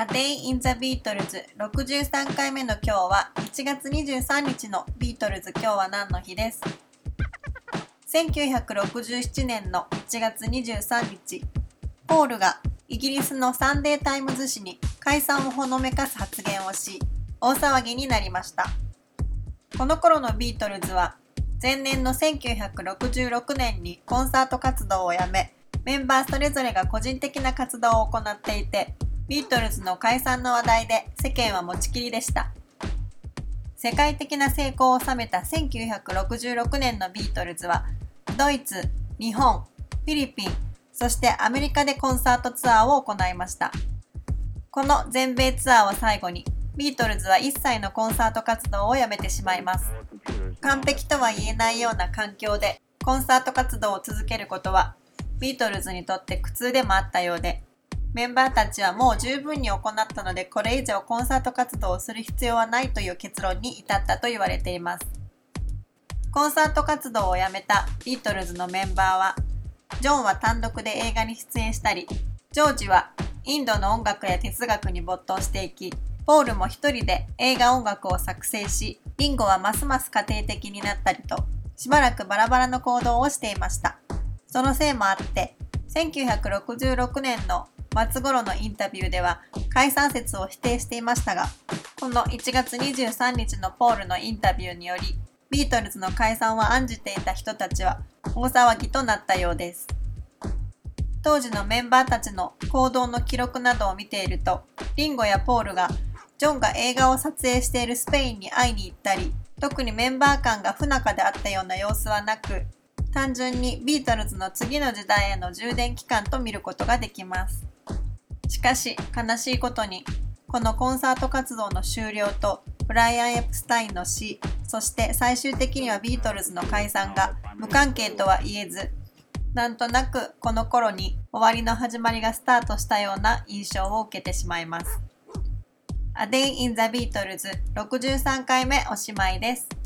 A Day in the Beatles 63回目の今日は1月23日のビートルズ。今日は何の日です？1967年の1月23日。ポールがイギリスのサンデータイムズ紙に解散をほのめかす発言をし大騒ぎになりました。この頃のビートルズは前年の1966年にコンサート活動をやめメンバーそれぞれが個人的な活動を行っていてビートルズの解散の話題で世間は持ちきりでした。世界的な成功を収めた1966年のビートルズは、ドイツ、日本、フィリピン、そしてアメリカでコンサートツアーを行いました。この全米ツアーを最後に、ビートルズは一切のコンサート活動をやめてしまいます。完璧とは言えないような環境でコンサート活動を続けることは、ビートルズにとって苦痛でもあったようで、メンバーたちはもう十分に行ったのでこれ以上コンサート活動をする必要はないという結論に至ったと言われています。コンサート活動をやめたビートルズのメンバーは、ジョンは単独で映画に出演したり、ジョージはインドの音楽や哲学に没頭していき、ポールも一人で映画音楽を作成し、リンゴはますます家庭的になったりと、しばらくバラバラの行動をしていました。そのせいもあって、1966年の末頃のインタビューでは解散説を否定していましたが、この1月23日のポールのインタビューにより、ビートルズの解散を案じていた人たちは大騒ぎとなったようです。当時のメンバーたちの行動の記録などを見ていると、リンゴやポールがジョンが映画を撮影しているスペインに会いに行ったり、特にメンバー間が不仲であったような様子はなく、単純にビートルズの次の時代への充電期間と見ることができます。しかし悲しいことにこのコンサート活動の終了とブライアン・エプスタインの死そして最終的にはビートルズの解散が無関係とは言えずなんとなくこの頃に終わりの始まりがスタートしたような印象を受けてしまいます。A Day in the Beatles 63回目おしまいです。